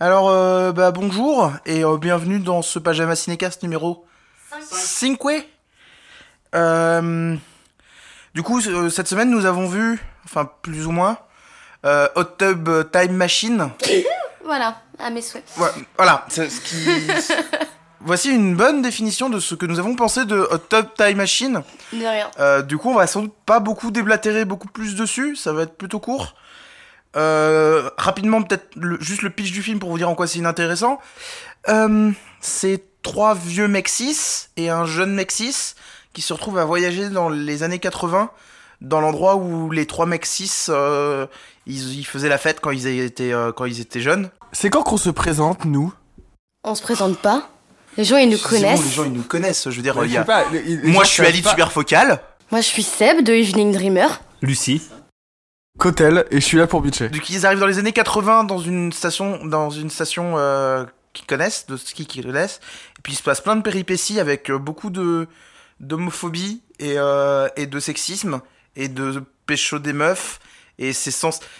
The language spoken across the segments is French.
Alors, euh, bah, bonjour et euh, bienvenue dans ce Pajama Cinécast numéro 5. Euh, du coup, euh, cette semaine, nous avons vu, enfin, plus ou moins, Hot Tub Time Machine. Voilà, à mes souhaits. Ouais, Voilà, c'est ce qui... Voici une bonne définition de ce que nous avons pensé de Hot Tub Time Machine. De rien. Du coup, on va sans doute pas beaucoup déblatérer beaucoup plus dessus, ça va être plutôt court. Euh, rapidement, peut-être le- juste le pitch du film pour vous dire en quoi c'est inintéressant. Euh, c'est trois vieux mecs cis et un jeune mec cis qui se retrouvent à voyager dans les années 80 dans l'endroit où les trois mecs cis euh, ils, ils faisaient la fête quand ils étaient euh, quand ils étaient jeunes. C'est quand qu'on se présente, nous On se présente pas. Les gens, ils nous bon, connaissent. les gens ils nous connaissent. Je veux dire, Ouais, il je y a- pas, les- les moi je suis Ali de Superfocal. Moi, je suis Seb de Evening Dreamer. Lucie. Cotel, et je suis là pour bitcher. Coup, ils arrivent dans les années 80 dans une station, dans une station euh, qu'ils connaissent, de ski qu'ils connaissent. Et puis il se passe plein de péripéties avec euh, beaucoup de d'homophobie et, euh, et de sexisme et de pécho des meufs. Et c'est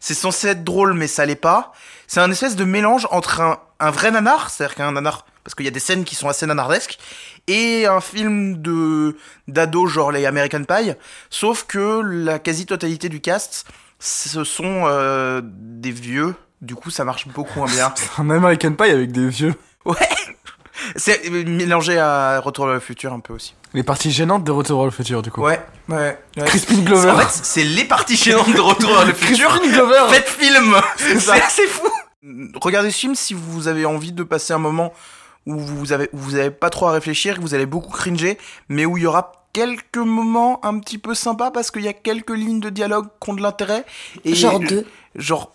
c'est censé être drôle, mais ça l'est pas. C'est un espèce de mélange entre un, un vrai nanar, c'est-à-dire qu'un nanar, parce qu'il y a des scènes qui sont assez nanardesques, et un film de d'ado genre les American Pie, sauf que la quasi-totalité du cast ce sont euh, des vieux. Du coup, ça marche beaucoup moins bien. C'est un American Pie avec des vieux. Ouais. C'est mélangé à Retour vers le futur un peu aussi. Les parties gênantes de Retour vers le futur, du coup. Ouais, ouais. ouais. Crispin Glover. En fait, c'est les parties gênantes de Retour vers le futur. Crispin Glover Faites film. C'est assez fou. Regardez ce film si vous avez envie de passer un moment où vous avez, où vous avez pas trop à réfléchir, que vous allez beaucoup cringer, mais où il y aura quelques moments un petit peu sympas parce qu'il y a quelques lignes de dialogue qui ont de l'intérêt. Et Genre deux. Genre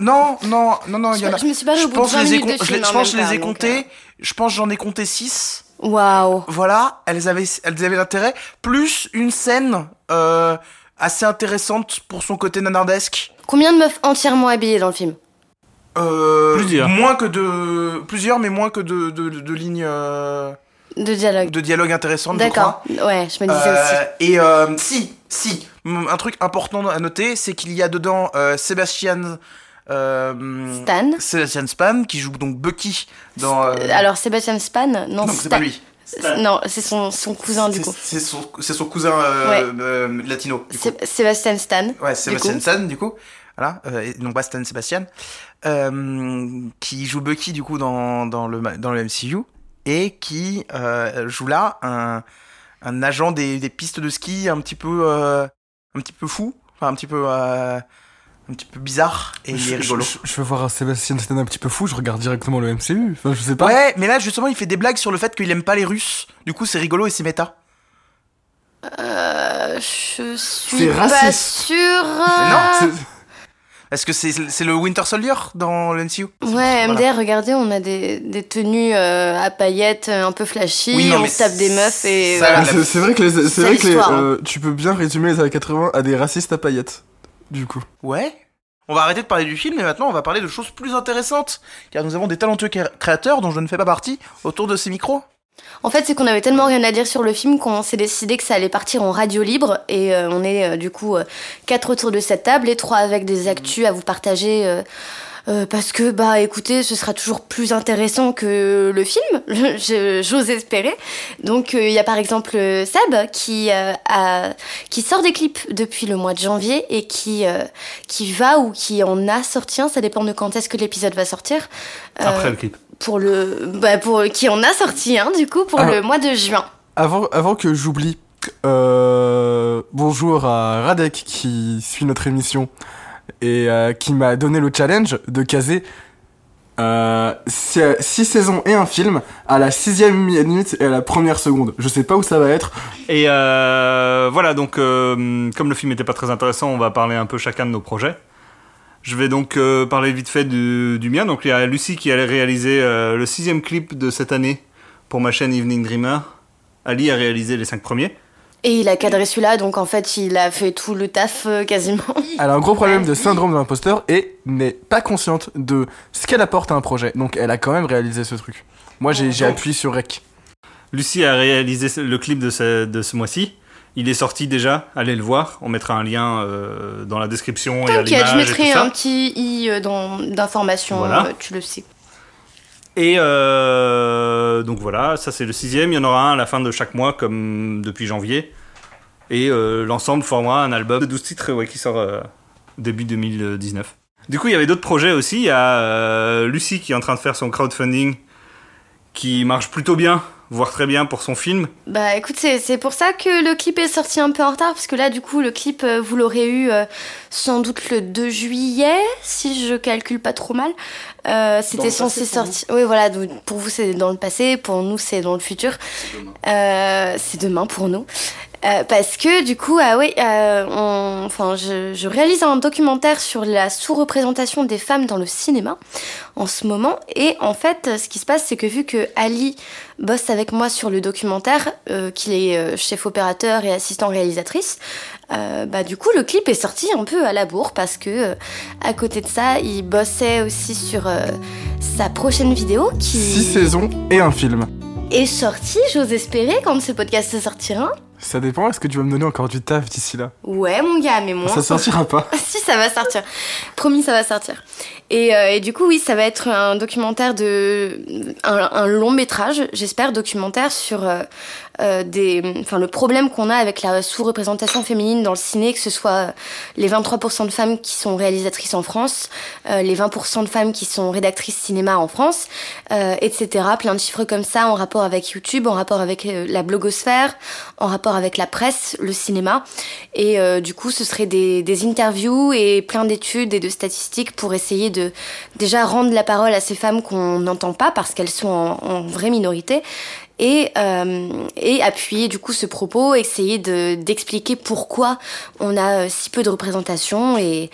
non non non non il y en a. Je me suis au bout de pense 20 que je les ai je, je en pense je les ai comptés. Je pense j'en ai compté 6. Waouh. Voilà, elles avaient elles avaient l'intérêt plus une scène euh, assez intéressante pour son côté nanardesque. Combien de meufs entièrement habillées dans le film? Euh, Plusieurs. Moins que de plusieurs mais moins que de de, de lignes euh, De dialogue. de dialogue intéressantes D'accord. Ouais, je me disais Euh, aussi. et euh, si, si, un truc important à noter, c'est qu'il y a dedans euh, Sébastien euh, Stan. Sébastien Span qui joue donc Bucky dans. Alors, Sébastien Span Non, non, c'est pas lui. Non, c'est son, son cousin du coup. C'est son, c'est son cousin euh, Ouais. euh, latino. Sé- Sébastien Stan. Ouais, Sébastien coup. Stan, du coup. Voilà, euh, et non pas Stan Sébastien. Euh, qui joue Bucky, du coup, dans, dans, le, dans le MCU. Et qui euh, joue là un, un agent des, des pistes de ski un petit peu, euh, un petit peu fou. Enfin, un petit peu, euh, un petit peu bizarre. Et il est je, rigolo. je- je veux voir un Sébastien Stan un petit peu fou, je regarde directement le MCU. Enfin, je sais pas. Ouais, mais là, justement, il fait des blagues sur le fait qu'il aime pas les Russes. Du coup, c'est rigolo et c'est méta. Euh, je suis C'est pas raciste. sûre. Non, C'est- Est-ce que c'est c'est le Winter Soldier dans le MCU Ouais, Voilà. MDR, regardez, on a des, des tenues euh, à paillettes euh, un peu flashy, Oui, non, on se tape des meufs et voilà. C'est vrai que, les, c'est C'est vrai que les, l'histoire, hein. euh, tu peux bien résumer les années 80 à des racistes à paillettes. Du coup. Ouais. On va arrêter de parler du film et maintenant on va parler de choses plus intéressantes. Car nous avons des talentueux cré- créateurs dont je ne fais pas partie autour de ces micros. En fait, c'est qu'on avait tellement rien à dire sur le film qu'on s'est décidé que ça allait partir en radio libre et euh, on est euh, du coup euh, quatre autour de cette table et trois avec des actus à vous partager. parce que bah écoutez, ce sera toujours plus intéressant que le film, j'ose espérer. Donc il y a par exemple Seb qui qui sort des clips depuis le mois de janvier et qui qui va ou qui en a sorti un, ça dépend de quand est-ce que l'épisode va sortir. Après le clip. Pour le bah pour qui en a sorti un du coup pour Ah. le mois de juin. Avant, avant que j'oublie, euh, bonjour à Radek qui suit notre émission et euh, qui m'a donné le challenge de caser euh, six, six saisons et un film à la sixième minute et à la première seconde. Je sais pas où ça va être. Et euh, voilà, donc comme le film n'était pas très intéressant, on va parler un peu chacun de nos projets. Je vais donc euh, parler vite fait du, du mien. Donc il y a Lucie qui allait réaliser euh, le sixième clip de cette année pour ma chaîne Evening Dreamer. Ali a réalisé les cinq premiers. Et il a cadré celui-là, donc en fait, il a fait tout le taf euh, quasiment. Elle a un gros problème de syndrome de l'imposteur et n'est pas consciente de ce qu'elle apporte à un projet. Donc elle a quand même réalisé ce truc. Moi j'ai j'ai appuyé sur Rec. Lucie a réalisé le clip de ce, de ce mois-ci. Il est sorti déjà, allez le voir. On mettra un lien euh, dans la description et T'inquiète, je et mettrai ça. un petit i euh, d'information, Voilà. euh, tu le sais. Et euh, donc voilà, ça c'est le sixième. Il y en aura un à la fin de chaque mois, comme depuis janvier. Et l'ensemble formera un album de 12 titres ouais, qui sort début 2019. Du coup, il y avait d'autres projets aussi. Il y a Lucie qui est en train de faire son crowdfunding qui marche plutôt bien, voire très bien pour son film. Bah écoute, c'est c'est pour ça que le clip est sorti un peu en retard, parce que là, du coup, le clip, euh, vous l'aurez eu euh, sans doute le 2 juillet, si je calcule pas trop mal. Euh, C'était censé sortir. Oui, voilà, donc pour vous, c'est dans le passé, pour nous, c'est dans le futur. Euh, c'est demain pour nous. Euh, parce que du coup, ah oui, euh, on- enfin, je, je réalise un documentaire sur la sous-représentation des femmes dans le cinéma en ce moment. Et en fait, ce qui se passe, c'est que vu que Ali bosse avec moi sur le documentaire, euh, qu'il est euh, chef opérateur et assistant réalisatrice, euh, bah du coup, le clip est sorti un peu à la bourre parce que euh, à côté de ça, il bossait aussi sur euh, sa prochaine vidéo qui Six saisons et un film. est sortie, j'ose espérer, quand ce podcast sortira. Ça dépend, est-ce que tu vas me donner encore du taf d'ici là? Ouais, mon gars, mais moi. Ça sortira pas. si, ça va sortir. Promis, ça va sortir. Et, euh, et du coup, oui, ça va être un documentaire de. un, un long métrage, j'espère, documentaire sur euh, euh, des. Enfin, le problème qu'on a avec la sous-représentation féminine dans le ciné, que ce soit les 23% de femmes qui sont réalisatrices en France, euh, les 20% de femmes qui sont rédactrices cinéma en France, euh, etc. Plein de chiffres comme ça en rapport avec YouTube, en rapport avec euh, la blogosphère, en rapport avec la presse, le cinéma. Et euh, du coup, ce serait des, des interviews et plein d'études et de statistiques pour essayer de déjà rendre la parole à ces femmes qu'on n'entend pas parce qu'elles sont en, en vraie minorité. Et, euh, et appuyer du coup ce propos, essayer de d'expliquer pourquoi on a euh, si peu de représentation et,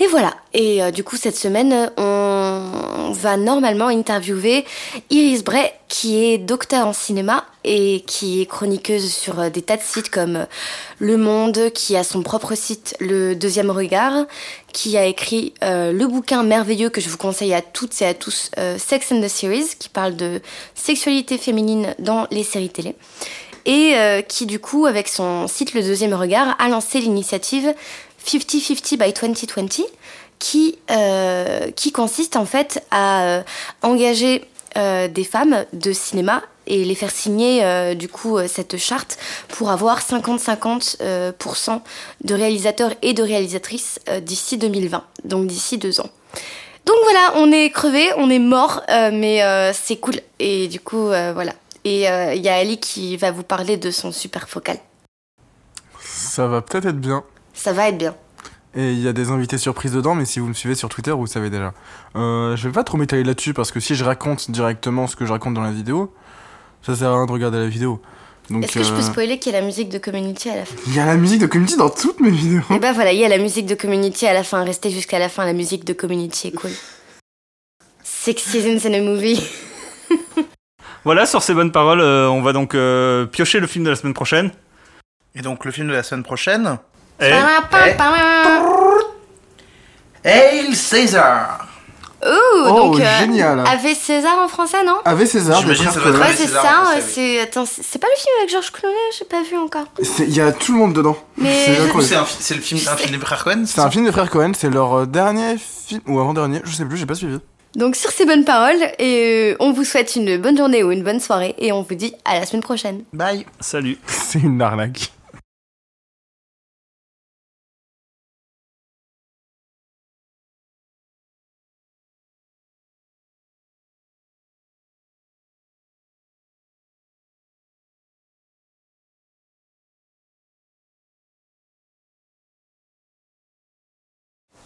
et voilà. Et euh, du coup cette semaine on va normalement interviewer Iris Bray qui est docteur en cinéma et qui est chroniqueuse sur euh, des tas de sites comme euh, Le Monde, qui a son propre site Le Deuxième Regard, qui a écrit le bouquin merveilleux que je vous conseille à toutes et à tous, Sex and the Series, qui parle de sexualité féminine dans les séries télé. Et qui du coup, avec son site Le Deuxième Regard, a lancé l'initiative 50-50 by 2020, qui, euh, qui consiste en fait à euh, engager euh, des femmes de cinéma et les faire signer du coup cette charte pour avoir 50-50% euh, de réalisateurs et de réalisatrices d'ici 2020, donc d'ici deux ans. Donc voilà, on est crevé, on est mort, mais c'est cool. Et du coup, voilà. Et il y a Ali qui va vous parler de son super focal. Ça va peut-être être bien. Ça va être bien. Et il y a des invités surprises dedans, mais si vous me suivez sur Twitter, vous le savez déjà. Euh, je vais pas trop m'étaler là-dessus parce que si je raconte directement ce que je raconte dans la vidéo, ça sert à rien de regarder la vidéo. Est-ce que je peux euh, spoiler qu'il y a la musique de Community à la fin il y a la musique de Community dans toutes mes vidéos. Et bah voilà, il y a la musique de Community à la fin. Restez jusqu'à la fin, la musique de Community est cool. Six seasons in a movie. Voilà, sur ces bonnes paroles, euh, on va donc euh, piocher le film de la semaine prochaine. Et donc le film de la semaine prochaine. Et Hail César Ouh, Oh, donc euh, génial. Ave César en français, non? Avec César, être Coen. Ouais, Ave c'est ça. c'est attends, c'est pas le film avec Georges Clooney, j'ai pas vu encore. Il y a tout le monde dedans. Mais- C'est un le film, un film des frères Cohen C'est un film des frères Cohen, c'est leur euh, dernier film, ou avant-dernier, je sais plus, j'ai pas suivi. Donc sur ces bonnes paroles, et euh, on vous souhaite une bonne journée ou une bonne soirée et on vous dit à la semaine prochaine. Bye salut. C'est une arnaque.